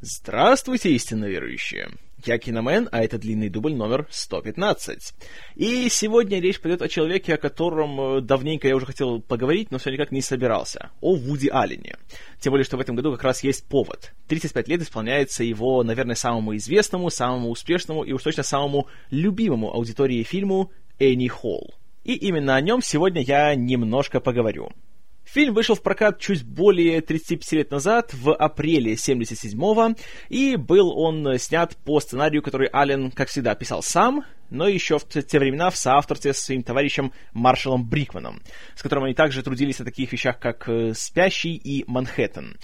Здравствуйте, истинно верующие! Я Киномен, а это длинный дубль номер 115. И сегодня речь пойдет о человеке, о котором э, давненько я уже хотел поговорить, но все никак не собирался. О Вуди Аллене. Тем более, что в этом году как раз есть повод. 35 лет исполняется его, наверное, самому известному, самому успешному и уж точно самому любимому аудитории фильму «Энни Холл». И именно о нем сегодня я немножко поговорю. Фильм вышел в прокат чуть более 35 лет назад, в апреле 77-го, и был он снят по сценарию, который Аллен, как всегда, писал сам, но еще в те времена в соавторстве с своим товарищем Маршалом Брикманом, с которым они также трудились на таких вещах, как э, «Спящий» и «Манхэттен».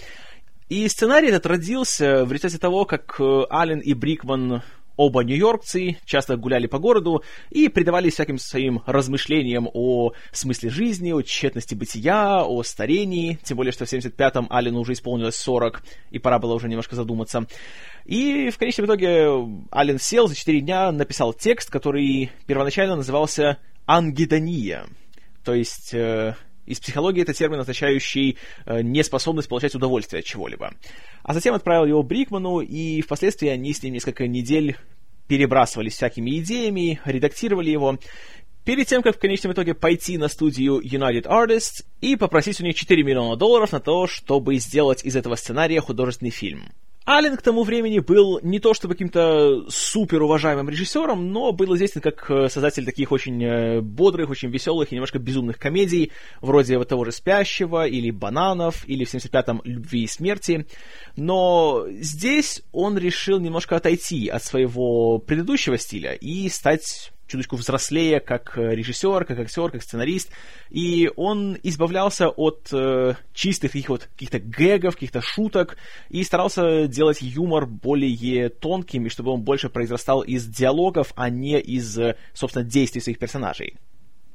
И сценарий этот родился в результате того, как э, Аллен и Брикман Оба нью-йоркцы часто гуляли по городу и предавались всяким своим размышлениям о смысле жизни, о тщетности бытия, о старении, тем более, что в 75-м Аллену уже исполнилось 40, и пора было уже немножко задуматься. И в конечном итоге Аллен сел за 4 дня, написал текст, который первоначально назывался «Ангидония», то есть э, из психологии это термин, означающий э, неспособность получать удовольствие от чего-либо. А затем отправил его Брикману, и впоследствии они с ним несколько недель перебрасывались всякими идеями, редактировали его, перед тем, как в конечном итоге пойти на студию United Artists и попросить у них 4 миллиона долларов на то, чтобы сделать из этого сценария художественный фильм. Аллен к тому времени был не то чтобы каким-то супер уважаемым режиссером, но был известен как э, создатель таких очень э, бодрых, очень веселых и немножко безумных комедий, вроде вот того же «Спящего» или «Бананов», или в 75-м «Любви и смерти». Но здесь он решил немножко отойти от своего предыдущего стиля и стать чуточку взрослее, как э, режиссер, как актер, как сценарист, и он избавлялся от э, чистых таких вот каких-то гэгов, каких-то шуток, и старался делать юмор более тонким, и чтобы он больше произрастал из диалогов, а не из, э, собственно, действий своих персонажей.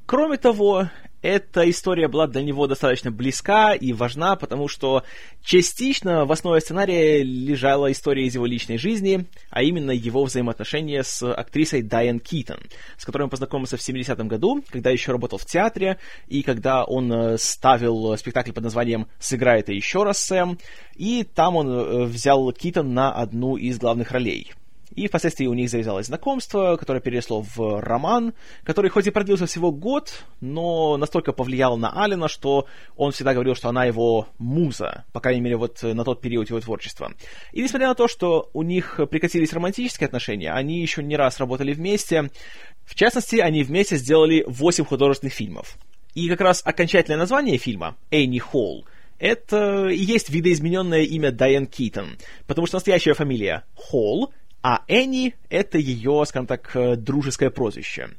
Кроме того, эта история была для него достаточно близка и важна, потому что частично в основе сценария лежала история из его личной жизни, а именно его взаимоотношения с актрисой Дайан Китон, с которой он познакомился в 70-м году, когда еще работал в театре, и когда он э, ставил спектакль под названием «Сыграй это еще раз, Сэм», и там он э, взял Китон на одну из главных ролей. И впоследствии у них завязалось знакомство, которое переросло в роман, который хоть и продлился всего год, но настолько повлиял на Алина, что он всегда говорил, что она его муза, по крайней мере, вот на тот период его творчества. И несмотря на то, что у них прекратились романтические отношения, они еще не раз работали вместе. В частности, они вместе сделали 8 художественных фильмов. И как раз окончательное название фильма «Энни Холл» это и есть видоизмененное имя Дайан Китон, потому что настоящая фамилия Холл, а Энни — это ее, скажем так, э, дружеское прозвище.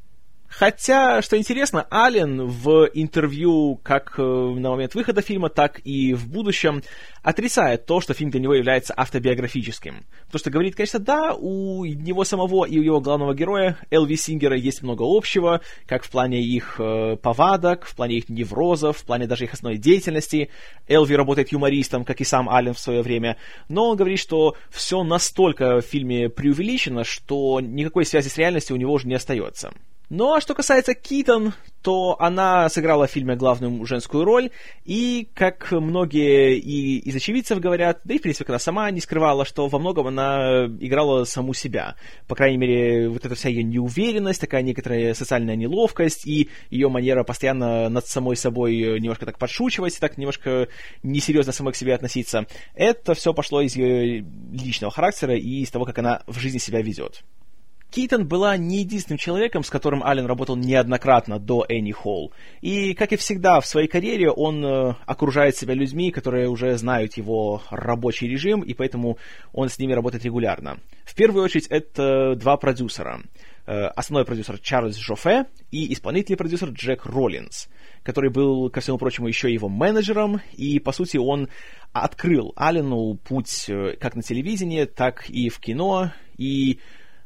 Хотя, что интересно, Аллен в интервью как э, на момент выхода фильма, так и в будущем отрицает то, что фильм для него является автобиографическим. Потому что говорит, конечно, да, у него самого и у его главного героя Элви Сингера есть много общего, как в плане их э, повадок, в плане их неврозов, в плане даже их основной деятельности. Элви работает юмористом, как и сам Аллен в свое время. Но он говорит, что все настолько в фильме преувеличено, что никакой связи с реальностью у него уже не остается. Ну а что касается Китон, то она сыграла в фильме главную женскую роль, и, как многие и из очевидцев говорят, да и, в принципе, когда сама не скрывала, что во многом она играла саму себя. По крайней мере, вот эта вся ее неуверенность, такая некоторая социальная неловкость, и ее манера постоянно над самой собой немножко так подшучивать, так немножко несерьезно самой к себе относиться, это все пошло из ее личного характера и из того, как она в жизни себя ведет. Кейтон была не единственным человеком, с которым Аллен работал неоднократно до Энни Холл. И, как и всегда, в своей карьере он э, окружает себя людьми, которые уже знают его рабочий режим, и поэтому он с ними работает регулярно. В первую очередь, это два продюсера. Э, основной продюсер Чарльз Жофе и исполнительный продюсер Джек Роллинс, который был, ко всему прочему, еще его менеджером, и, по сути, он открыл Аллену путь э, как на телевидении, так и в кино, и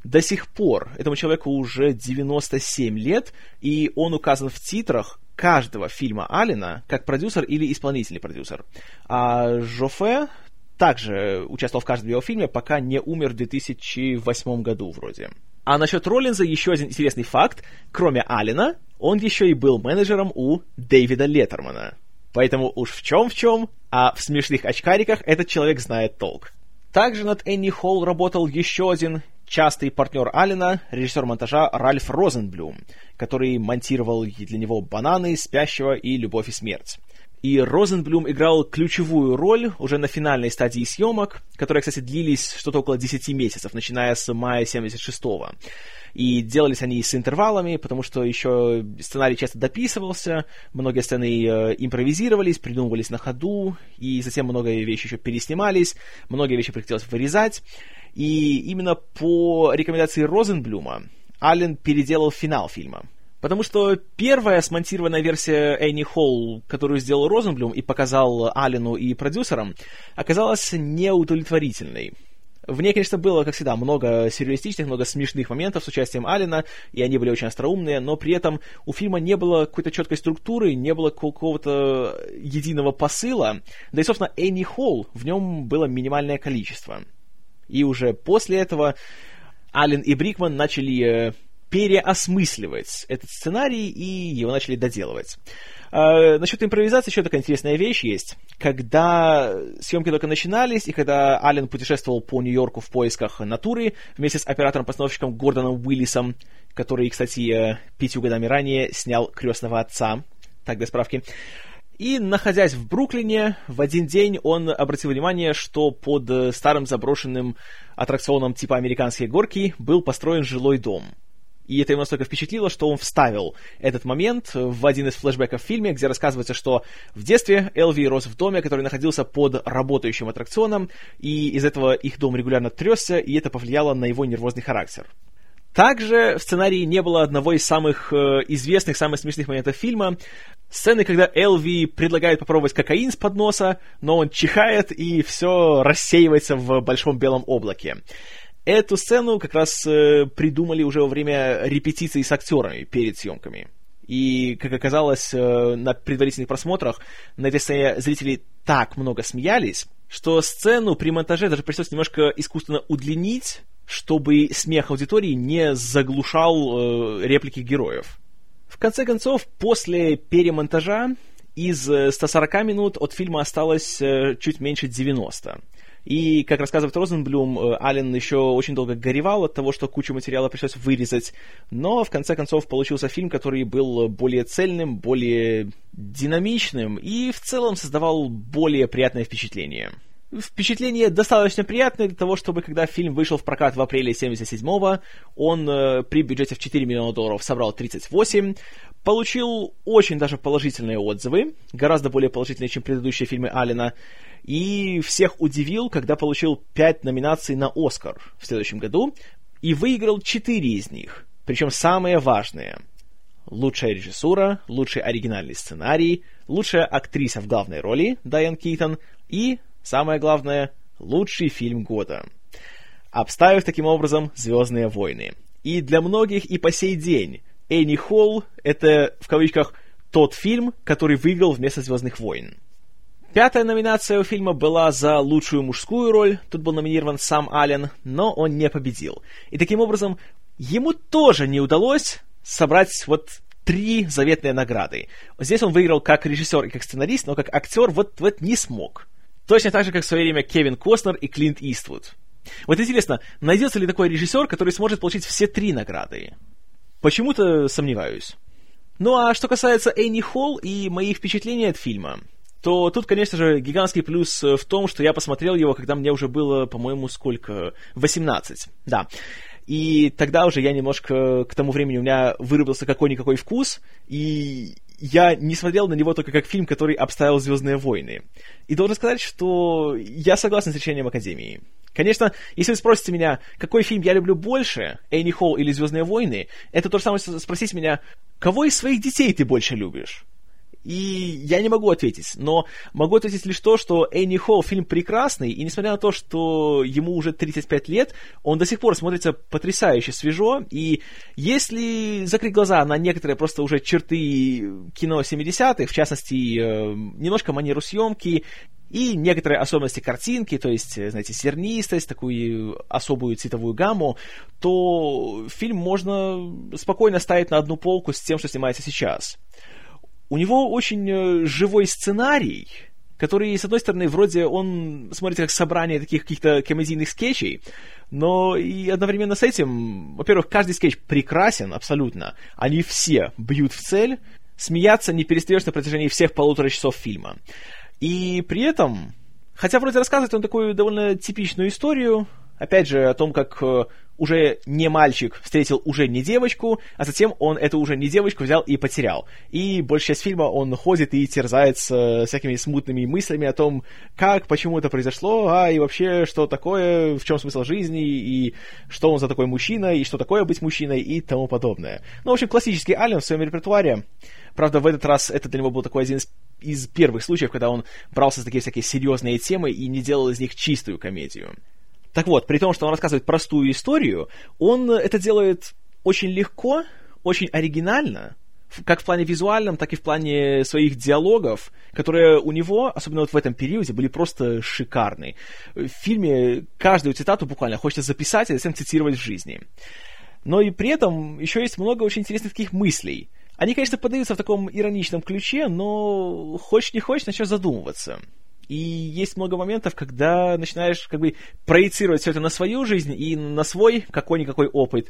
до сих пор этому человеку уже 97 лет, и он указан в титрах каждого фильма Алина как продюсер или исполнительный продюсер. А Жофе также участвовал в каждом его фильме, пока не умер в 2008 году вроде. А насчет Роллинза еще один интересный факт. Кроме Алина, он еще и был менеджером у Дэвида Леттермана. Поэтому уж в чем в чем, а в смешных очкариках этот человек знает толк. Также над Энни Холл работал еще один частый партнер Алина, режиссер монтажа Ральф Розенблюм, который монтировал для него «Бананы», «Спящего» и «Любовь и смерть». И Розенблюм играл ключевую роль уже на финальной стадии съемок, которые, кстати, длились что-то около 10 месяцев, начиная с мая 76-го. И делались они с интервалами, потому что еще сценарий часто дописывался, многие сцены э, импровизировались, придумывались на ходу, и затем многие вещи еще переснимались, многие вещи приходилось вырезать. И именно по рекомендации Розенблюма Аллен переделал финал фильма. Потому что первая смонтированная версия Энни Холл, которую сделал Розенблюм и показал Аллену и продюсерам, оказалась неудовлетворительной. В ней, конечно, было, как всегда, много сюрреалистичных, много смешных моментов с участием Алина, и они были очень остроумные, но при этом у фильма не было какой-то четкой структуры, не было какого-то единого посыла, да и, собственно, Энни Холл в нем было минимальное количество. И уже после этого Аллен и Брикман начали э, переосмысливать этот сценарий и его начали доделывать. Э, насчет импровизации еще такая интересная вещь есть. Когда съемки только начинались, и когда Аллен путешествовал по Нью-Йорку в поисках натуры вместе с оператором-постановщиком Гордоном Уиллисом, который, кстати, э, пятью годами ранее снял «Крестного отца», так для справки, и, находясь в Бруклине, в один день он обратил внимание, что под э, старым заброшенным аттракционом типа «Американские горки» был построен жилой дом. И это его настолько впечатлило, что он вставил этот момент в один из флешбеков в фильме, где рассказывается, что в детстве Элви рос в доме, который находился под работающим аттракционом, и из этого их дом регулярно тресся, и это повлияло на его нервозный характер. Также в сценарии не было одного из самых э, известных, самых смешных моментов фильма. Сцены, когда Элви предлагает попробовать кокаин с подноса, но он чихает и все рассеивается в большом белом облаке. Эту сцену как раз э, придумали уже во время репетиций с актерами перед съемками. И, как оказалось, э, на предварительных просмотрах на этой сцене зрители так много смеялись, что сцену при монтаже даже пришлось немножко искусственно удлинить, чтобы смех аудитории не заглушал э, реплики героев. В конце концов, после перемонтажа из 140 э, минут от фильма осталось э, чуть меньше 90. И, как рассказывает Розенблюм, э, Аллен еще очень долго горевал от того, что кучу материала пришлось вырезать, но в конце концов получился фильм, который был более цельным, более динамичным и в целом создавал более приятное впечатление впечатление достаточно приятное для того, чтобы когда фильм вышел в прокат в апреле 77-го, он э, при бюджете в 4 миллиона долларов собрал 38, получил очень даже положительные отзывы, гораздо более положительные, чем предыдущие фильмы Алина, и всех удивил, когда получил 5 номинаций на Оскар в следующем году, и выиграл 4 из них, причем самые важные. Лучшая режиссура, лучший оригинальный сценарий, лучшая актриса в главной роли Дайан Кейтон и Самое главное, лучший фильм года. Обставив таким образом «Звездные войны». И для многих и по сей день Энни Холл — это, в кавычках, тот фильм, который выиграл вместо «Звездных войн». Пятая номинация у фильма была за лучшую мужскую роль. Тут был номинирован сам Аллен, но он не победил. И таким образом, ему тоже не удалось собрать вот три заветные награды. Здесь он выиграл как режиссер и как сценарист, но как актер вот, вот не смог. Точно так же, как в свое время Кевин Костнер и Клинт Иствуд. Вот интересно, найдется ли такой режиссер, который сможет получить все три награды? Почему-то сомневаюсь. Ну а что касается Энни Холл и моих впечатлений от фильма, то тут, конечно же, гигантский плюс в том, что я посмотрел его, когда мне уже было, по-моему, сколько? 18. Да. И тогда уже я немножко к тому времени у меня выработался какой-никакой вкус, и я не смотрел на него только как фильм, который обставил «Звездные войны». И должен сказать, что я согласен с решением Академии. Конечно, если вы спросите меня, какой фильм я люблю больше, Энни Холл или «Звездные войны», это то же самое спросить меня, кого из своих детей ты больше любишь? И я не могу ответить, но могу ответить лишь то, что Энни Холл фильм прекрасный, и несмотря на то, что ему уже 35 лет, он до сих пор смотрится потрясающе свежо, и если закрыть глаза на некоторые просто уже черты кино 70-х, в частности, э, немножко манеру съемки, и некоторые особенности картинки, то есть, знаете, сернистость, такую особую цветовую гамму, то фильм можно спокойно ставить на одну полку с тем, что снимается сейчас. У него очень э, живой сценарий, который, с одной стороны, вроде он смотрится как собрание таких каких-то комедийных скетчей, но и одновременно с этим, во-первых, каждый скетч прекрасен абсолютно. Они все бьют в цель, смеяться не перестаешь на протяжении всех полутора часов фильма. И при этом, хотя вроде рассказывает он такую довольно типичную историю, опять же, о том, как э, уже не мальчик встретил уже не девочку, а затем он эту уже не девочку взял и потерял. И большая часть фильма он ходит и терзается всякими смутными мыслями о том, как, почему это произошло, а и вообще, что такое, в чем смысл жизни, и что он за такой мужчина, и что такое быть мужчиной, и тому подобное. Ну, в общем, классический Ален в своем репертуаре. Правда, в этот раз это для него был такой один из из первых случаев, когда он брался за такие всякие серьезные темы и не делал из них чистую комедию. Так вот, при том, что он рассказывает простую историю, он это делает очень легко, очень оригинально, как в плане визуальном, так и в плане своих диалогов, которые у него, особенно вот в этом периоде, были просто шикарны. В фильме каждую цитату буквально хочется записать и затем цитировать в жизни. Но и при этом еще есть много очень интересных таких мыслей. Они, конечно, подаются в таком ироничном ключе, но хочешь не хочешь, начнешь задумываться. И есть много моментов, когда начинаешь как бы проецировать все это на свою жизнь и на свой какой-никакой опыт.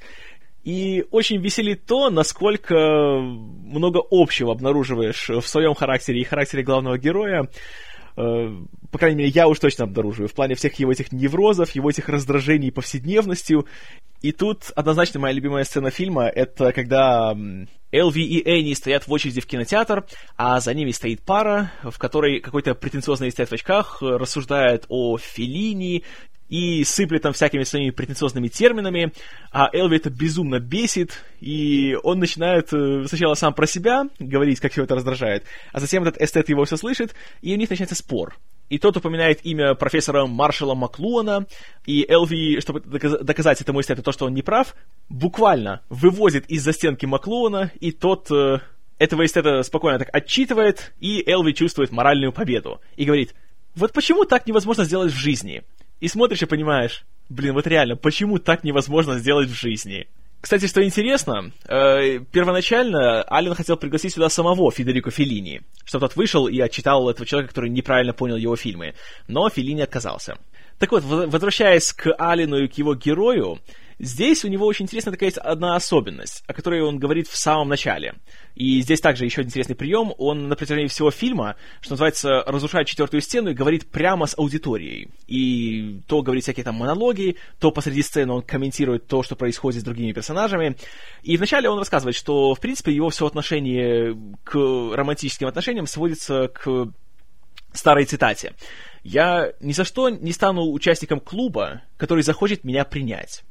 И очень веселит то, насколько много общего обнаруживаешь в своем характере и характере главного героя. Э, по крайней мере, я уж точно обнаруживаю, в плане всех его этих неврозов, его этих раздражений повседневностью. И тут однозначно моя любимая сцена фильма — это когда Элви и Энни стоят в очереди в кинотеатр, а за ними стоит пара, в которой какой-то претенциозный стоит в очках, рассуждает о Феллини и сыплет там всякими своими претенциозными терминами, а Элви это безумно бесит, и он начинает э, сначала сам про себя говорить, как его это раздражает, а затем этот эстет его все слышит, и у них начинается спор и тот упоминает имя профессора Маршала Маклуана, и Элви, чтобы доказать этому эстету то, что он не прав, буквально вывозит из-за стенки Маклуана, и тот э, этого эстета спокойно так отчитывает, и Элви чувствует моральную победу. И говорит, вот почему так невозможно сделать в жизни? И смотришь и понимаешь, блин, вот реально, почему так невозможно сделать в жизни? Кстати, что интересно, э, первоначально Аллен хотел пригласить сюда самого Федерико Феллини, чтобы тот вышел и отчитал этого человека, который неправильно понял его фильмы, но Феллини отказался. Так вот, возвращаясь к Аллену и к его герою, Здесь у него очень интересная такая есть одна особенность, о которой он говорит в самом начале. И здесь также еще один интересный прием. Он на протяжении всего фильма, что называется, разрушает четвертую стену и говорит прямо с аудиторией. И то говорит всякие там монологи, то посреди сцены он комментирует то, что происходит с другими персонажами. И вначале он рассказывает, что, в принципе, его все отношение к романтическим отношениям сводится к старой цитате. «Я ни за что не стану участником клуба, который захочет меня принять».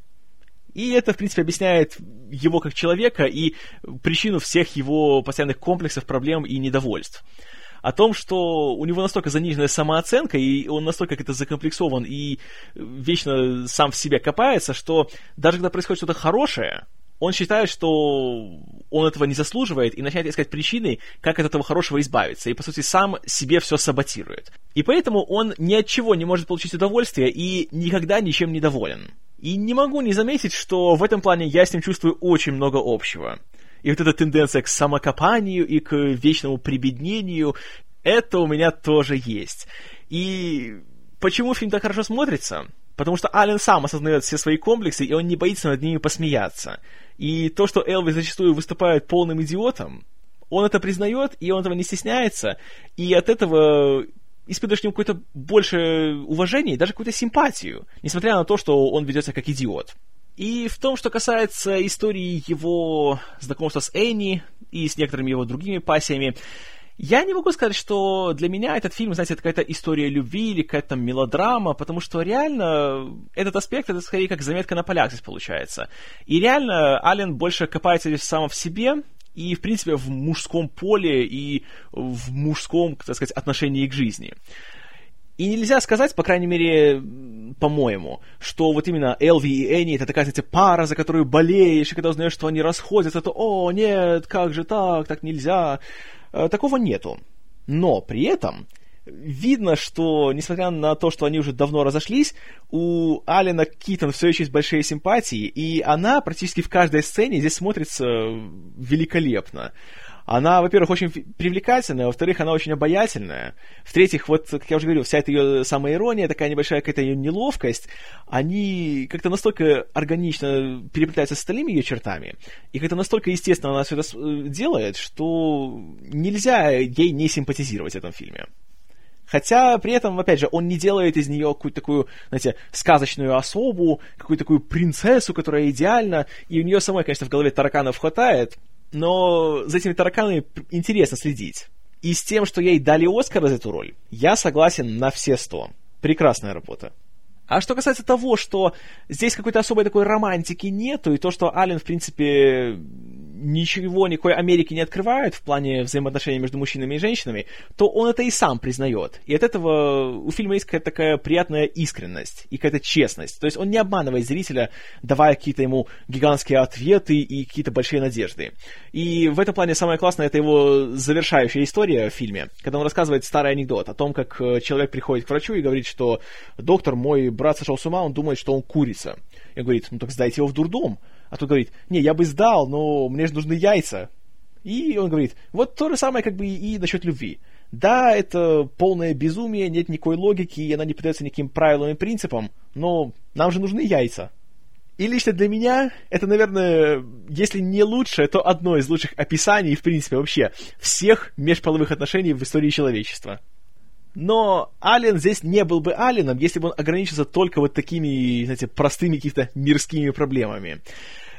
И это, в принципе, объясняет его как человека и причину всех его постоянных комплексов, проблем и недовольств. О том, что у него настолько заниженная самооценка, и он настолько как-то закомплексован и вечно сам в себе копается, что даже когда происходит что-то хорошее, он считает, что он этого не заслуживает и начинает искать причины, как от этого хорошего избавиться, и, по сути, сам себе все саботирует. И поэтому он ни от чего не может получить удовольствие и никогда ничем не доволен. И не могу не заметить, что в этом плане я с ним чувствую очень много общего. И вот эта тенденция к самокопанию и к вечному прибеднению, это у меня тоже есть. И почему фильм так хорошо смотрится? Потому что Ален сам осознает все свои комплексы, и он не боится над ними посмеяться. И то, что Элви зачастую выступает полным идиотом, он это признает, и он этого не стесняется, и от этого испытываешь к нему какое-то больше уважение и даже какую-то симпатию, несмотря на то, что он ведет себя как идиот. И в том, что касается истории его знакомства с Энни и с некоторыми его другими пассиями, я не могу сказать, что для меня этот фильм, знаете, это какая-то история любви или какая-то мелодрама, потому что реально этот аспект, это скорее как заметка на полях здесь получается. И реально Ален больше копается здесь сам в себе, и, в принципе, в мужском поле и в мужском, так сказать, отношении к жизни. И нельзя сказать, по крайней мере, по-моему, что вот именно Элви и Энни это такая, знаете, пара, за которую болеешь, и когда узнаешь, что они расходятся, то «О, нет, как же так, так нельзя». Э, такого нету. Но при этом видно, что, несмотря на то, что они уже давно разошлись, у Алина Китон все еще есть большие симпатии, и она практически в каждой сцене здесь смотрится великолепно. Она, во-первых, очень привлекательная, во-вторых, она очень обаятельная. В-третьих, вот, как я уже говорил, вся эта ее самая ирония, такая небольшая какая-то ее неловкость, они как-то настолько органично переплетаются с остальными ее чертами, и как-то настолько естественно она все это делает, что нельзя ей не симпатизировать в этом фильме. Хотя при этом, опять же, он не делает из нее какую-то такую, знаете, сказочную особу, какую-то такую принцессу, которая идеальна, и у нее самой, конечно, в голове тараканов хватает, но за этими тараканами интересно следить. И с тем, что ей дали Оскар за эту роль, я согласен на все сто. Прекрасная работа. А что касается того, что здесь какой-то особой такой романтики нету, и то, что Ален, в принципе, ничего, никакой Америки не открывает в плане взаимоотношений между мужчинами и женщинами, то он это и сам признает. И от этого у фильма есть какая-то такая приятная искренность и какая-то честность. То есть он не обманывает зрителя, давая какие-то ему гигантские ответы и какие-то большие надежды. И в этом плане самое классное это его завершающая история в фильме, когда он рассказывает старый анекдот о том, как э, человек приходит к врачу и говорит, что доктор, мой брат сошел с ума, он думает, что он курица. И он говорит, ну так сдайте его в дурдом. А тут говорит, не, я бы сдал, но мне же нужны яйца. И он говорит, вот то же самое как бы и насчет любви. Да, это полное безумие, нет никакой логики, и она не поддается никаким правилам и принципам, но нам же нужны яйца. И лично для меня это, наверное, если не лучшее, то одно из лучших описаний, в принципе, вообще всех межполовых отношений в истории человечества. Но Ален здесь не был бы Аленом, если бы он ограничился только вот такими, знаете, простыми какими-то мирскими проблемами.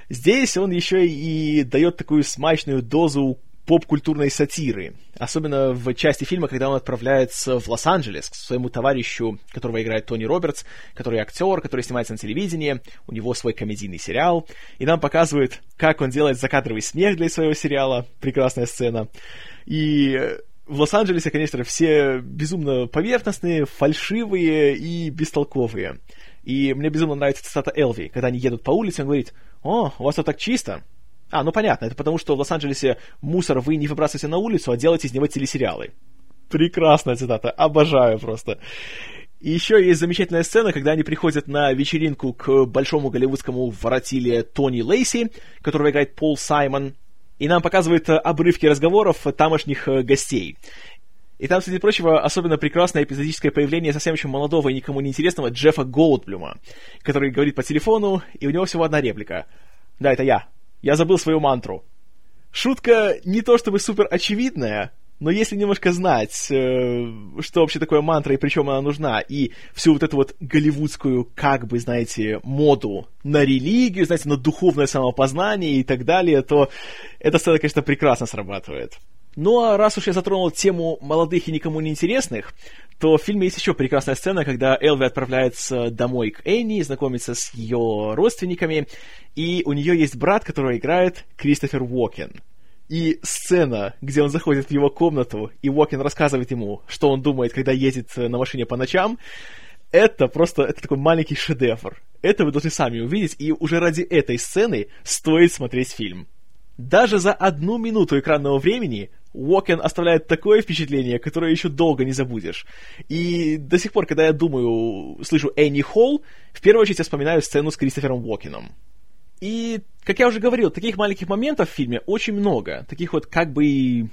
Здесь он еще и дает такую смачную дозу поп-культурной сатиры. Особенно в части фильма, когда он отправляется в Лос-Анджелес к своему товарищу, которого играет Тони Робертс, который актер, который снимается на телевидении, у него свой комедийный сериал, и нам показывают, как он делает закадровый смех для своего сериала. Прекрасная сцена. И в Лос-Анджелесе, конечно, все безумно поверхностные, фальшивые и бестолковые. И мне безумно нравится цитата Элви, когда они едут по улице, он говорит, «О, у вас тут так чисто». А, ну понятно, это потому что в Лос-Анджелесе мусор вы не выбрасываете на улицу, а делаете из него телесериалы. Прекрасная цитата, обожаю просто. И еще есть замечательная сцена, когда они приходят на вечеринку к большому голливудскому воротиле Тони Лейси, которого играет Пол Саймон, и нам показывают э, обрывки разговоров тамошних э, гостей. И там, среди прочего, особенно прекрасное эпизодическое появление совсем еще молодого и никому не интересного Джеффа Голдблюма, который говорит по телефону, и у него всего одна реплика. «Да, это я. Я забыл свою мантру». Шутка не то чтобы супер очевидная, но если немножко знать, э, что вообще такое мантра и причем она нужна, и всю вот эту вот голливудскую, как бы, знаете, моду на религию, знаете, на духовное самопознание и так далее, то эта сцена, конечно, прекрасно срабатывает. Ну а раз уж я затронул тему молодых и никому не интересных, то в фильме есть еще прекрасная сцена, когда Элви отправляется домой к Энни, знакомится с ее родственниками, и у нее есть брат, который играет Кристофер Уокен. И сцена, где он заходит в его комнату, и Уокен рассказывает ему, что он думает, когда ездит на машине по ночам, это просто, это такой маленький шедевр. Это вы должны сами увидеть, и уже ради этой сцены стоит смотреть фильм. Даже за одну минуту экранного времени Уокен оставляет такое впечатление, которое еще долго не забудешь. И до сих пор, когда я думаю, слышу Энни Холл, в первую очередь я вспоминаю сцену с Кристофером Уокеном. И, как я уже говорил, таких маленьких моментов в фильме очень много. Таких вот как бы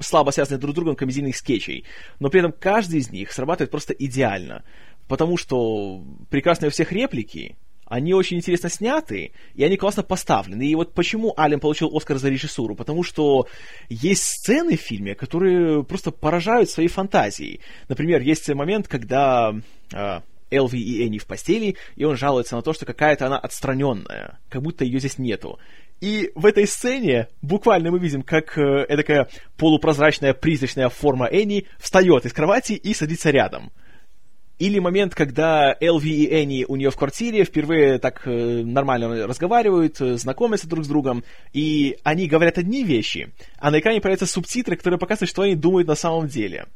слабо связанных друг с другом комедийных скетчей. Но при этом каждый из них срабатывает просто идеально. Потому что прекрасные у всех реплики, они очень интересно сняты, и они классно поставлены. И вот почему Ален получил Оскар за режиссуру? Потому что есть сцены в фильме, которые просто поражают своей фантазией. Например, есть момент, когда э, Элви и Энни в постели, и он жалуется на то, что какая-то она отстраненная, как будто ее здесь нету. И в этой сцене буквально мы видим, как э, такая полупрозрачная призрачная форма Энни встает из кровати и садится рядом. Или момент, когда Элви и Энни у нее в квартире впервые так э, нормально разговаривают, э, знакомятся друг с другом, и они говорят одни вещи, а на экране появляются субтитры, которые показывают, что они думают на самом деле.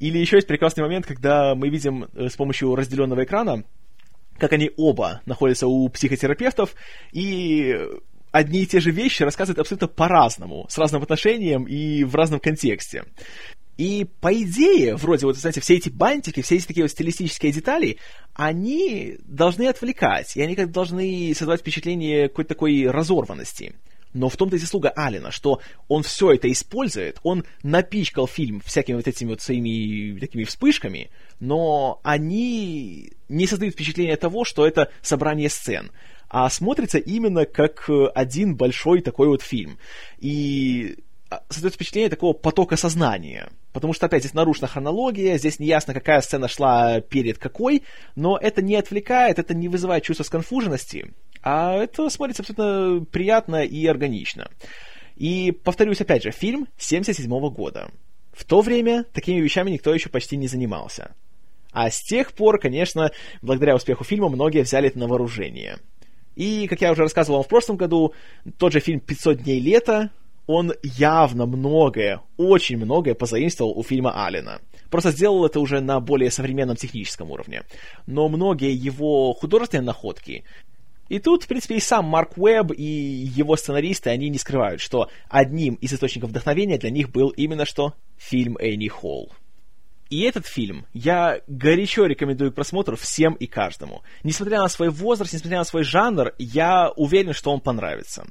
Или еще есть прекрасный момент, когда мы видим э, с помощью разделенного экрана, как они оба находятся у психотерапевтов, и одни и те же вещи рассказывают абсолютно по-разному, с разным отношением и в разном контексте. И по идее, вроде вот, знаете, все эти бантики, все эти такие вот стилистические детали, они должны отвлекать, и они как должны создавать впечатление какой-то такой разорванности. Но в том-то и заслуга Алина, что он все это использует, он напичкал фильм всякими вот этими вот своими такими вспышками, но они не создают впечатление того, что это собрание сцен, а смотрится именно как э, один большой такой вот фильм. И а, создает впечатление такого потока сознания. Потому что, опять, здесь нарушена хронология, здесь неясно, какая сцена шла перед какой, но это не отвлекает, это не вызывает чувство сконфуженности, а это смотрится абсолютно приятно и органично. И, повторюсь, опять же, фильм 77 года. В то время такими вещами никто еще почти не занимался. А с тех пор, конечно, благодаря успеху фильма, многие взяли это на вооружение. И, как я уже рассказывал вам в прошлом году, тот же фильм «500 дней лета», он явно многое, очень многое позаимствовал у фильма Алина. Просто сделал это уже на более современном техническом уровне. Но многие его художественные находки и тут, в принципе, и сам Марк Уэбб и его сценаристы, они не скрывают, что одним из источников вдохновения для них был именно что фильм Энни Холл. И этот фильм я горячо рекомендую к просмотру всем и каждому. Несмотря на свой возраст, несмотря на свой жанр, я уверен, что он понравится.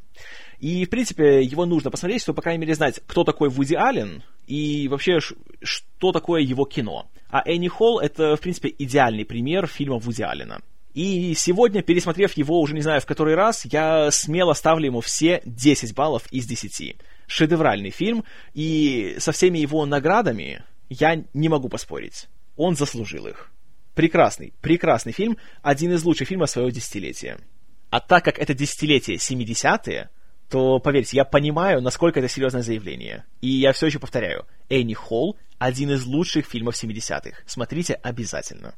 И, в принципе, его нужно посмотреть, чтобы, по крайней мере, знать, кто такой Вуди Аллен и вообще, что такое его кино. А Энни Холл — это, в принципе, идеальный пример фильма Вуди Аллена. И сегодня, пересмотрев его уже не знаю в который раз, я смело ставлю ему все 10 баллов из 10. Шедевральный фильм, и со всеми его наградами я не могу поспорить. Он заслужил их. Прекрасный, прекрасный фильм, один из лучших фильмов своего десятилетия. А так как это десятилетие 70-е, то, поверьте, я понимаю, насколько это серьезное заявление. И я все еще повторяю, Энни Холл — один из лучших фильмов 70-х. Смотрите обязательно.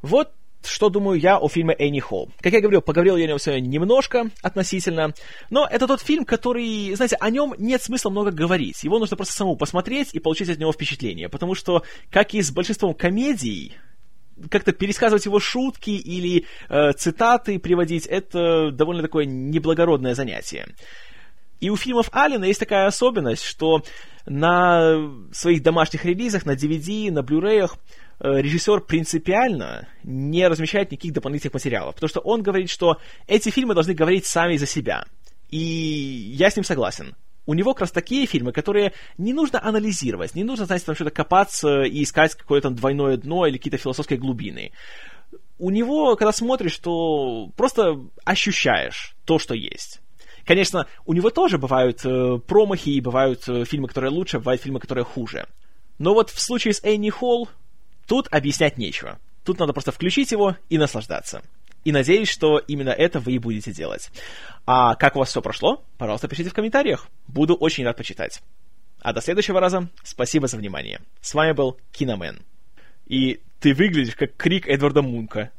Вот что думаю я о фильме Энни Холл. Как я говорил, поговорил я о нем сегодня немножко относительно, но это тот фильм, который, знаете, о нем нет смысла много говорить. Его нужно просто самому посмотреть и получить от него впечатление, потому что, как и с большинством комедий, как-то пересказывать его шутки или э, цитаты приводить, это довольно такое неблагородное занятие. И у фильмов Алина есть такая особенность, что на своих домашних релизах, на DVD, на Blu-ray Э, режиссер принципиально не размещает никаких дополнительных материалов, потому что он говорит, что эти фильмы должны говорить сами за себя. И я с ним согласен. У него как раз такие фильмы, которые не нужно анализировать, не нужно, знаете, там что-то копаться и искать какое-то там двойное дно или какие-то философские глубины. У него, когда смотришь, то просто ощущаешь то, что есть. Конечно, у него тоже бывают э, промахи, и бывают э, фильмы, которые лучше, бывают фильмы, которые хуже. Но вот в случае с Энни Холл Тут объяснять нечего. Тут надо просто включить его и наслаждаться. И надеюсь, что именно это вы и будете делать. А как у вас все прошло? Пожалуйста, пишите в комментариях. Буду очень рад почитать. А до следующего раза спасибо за внимание. С вами был Киномен. И ты выглядишь как крик Эдварда Мунка.